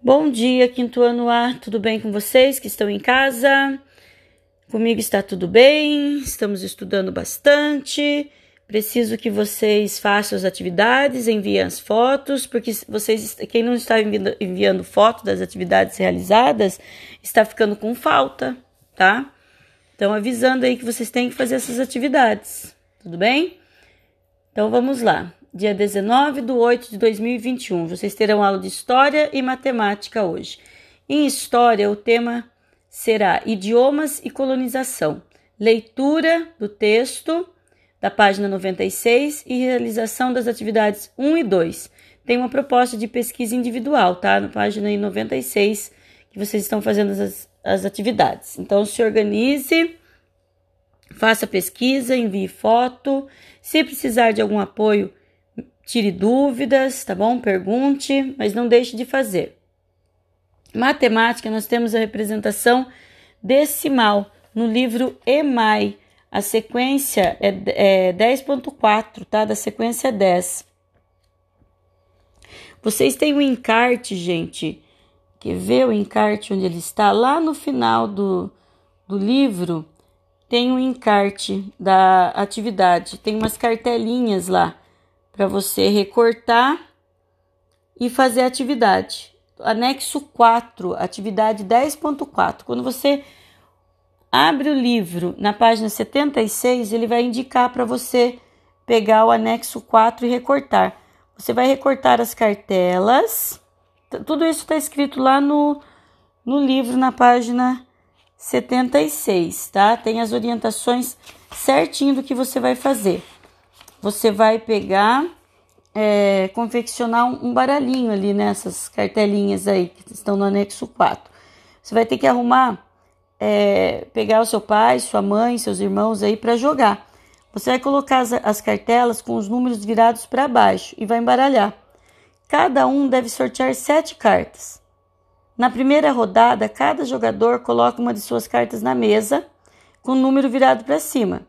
Bom dia, quinto ano A, tudo bem com vocês que estão em casa? Comigo está tudo bem, estamos estudando bastante. Preciso que vocês façam as atividades, enviem as fotos, porque vocês, quem não está enviando, enviando foto das atividades realizadas, está ficando com falta, tá? Então, avisando aí que vocês têm que fazer essas atividades, tudo bem? Então, vamos lá dia 19 de 8 de 2021. Vocês terão aula de História e Matemática hoje. Em História, o tema será Idiomas e Colonização. Leitura do texto da página 96 e realização das atividades 1 e 2. Tem uma proposta de pesquisa individual, tá? Na página 96 que vocês estão fazendo as, as atividades. Então, se organize, faça pesquisa, envie foto. Se precisar de algum apoio, Tire dúvidas, tá bom? Pergunte, mas não deixe de fazer. Matemática, nós temos a representação decimal no livro EMAI. A sequência é, é 10.4, tá? Da sequência 10. Vocês têm o um encarte, gente. Quer ver o encarte onde ele está? Lá no final do, do livro tem um encarte da atividade. Tem umas cartelinhas lá para você recortar e fazer a atividade. Anexo 4, atividade 10.4. Quando você abre o livro na página 76, ele vai indicar para você pegar o anexo 4 e recortar. Você vai recortar as cartelas. Tudo isso está escrito lá no, no livro, na página 76, tá? Tem as orientações certinho do que você vai fazer você vai pegar, é, confeccionar um, baralhinho ali nessas cartelinhas aí que estão no anexo 4. Você vai ter que arrumar, é, pegar o seu pai, sua mãe, seus irmãos aí para jogar. Você vai colocar as, as cartelas com os números virados para baixo e vai embaralhar. Cada um deve sortear sete cartas. Na primeira rodada, cada jogador coloca uma de suas cartas na mesa com o número virado para cima.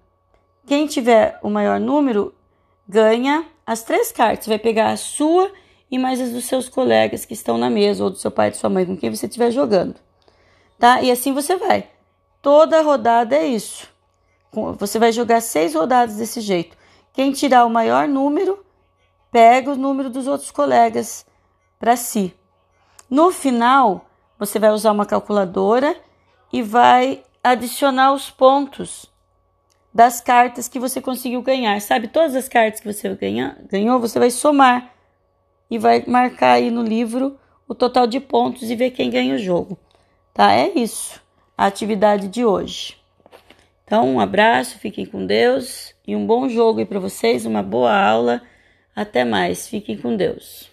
Quem tiver o maior número ganha as três cartas. Vai pegar a sua e mais as dos seus colegas que estão na mesa, ou do seu pai de sua mãe, com quem você estiver jogando. Tá? E assim você vai. Toda rodada é isso. Você vai jogar seis rodadas desse jeito. Quem tirar o maior número, pega o número dos outros colegas para si. No final, você vai usar uma calculadora e vai adicionar os pontos das cartas que você conseguiu ganhar. Sabe, todas as cartas que você ganha, ganhou, você vai somar e vai marcar aí no livro o total de pontos e ver quem ganha o jogo. Tá? É isso, a atividade de hoje. Então, um abraço, fiquem com Deus e um bom jogo aí para vocês, uma boa aula. Até mais, fiquem com Deus.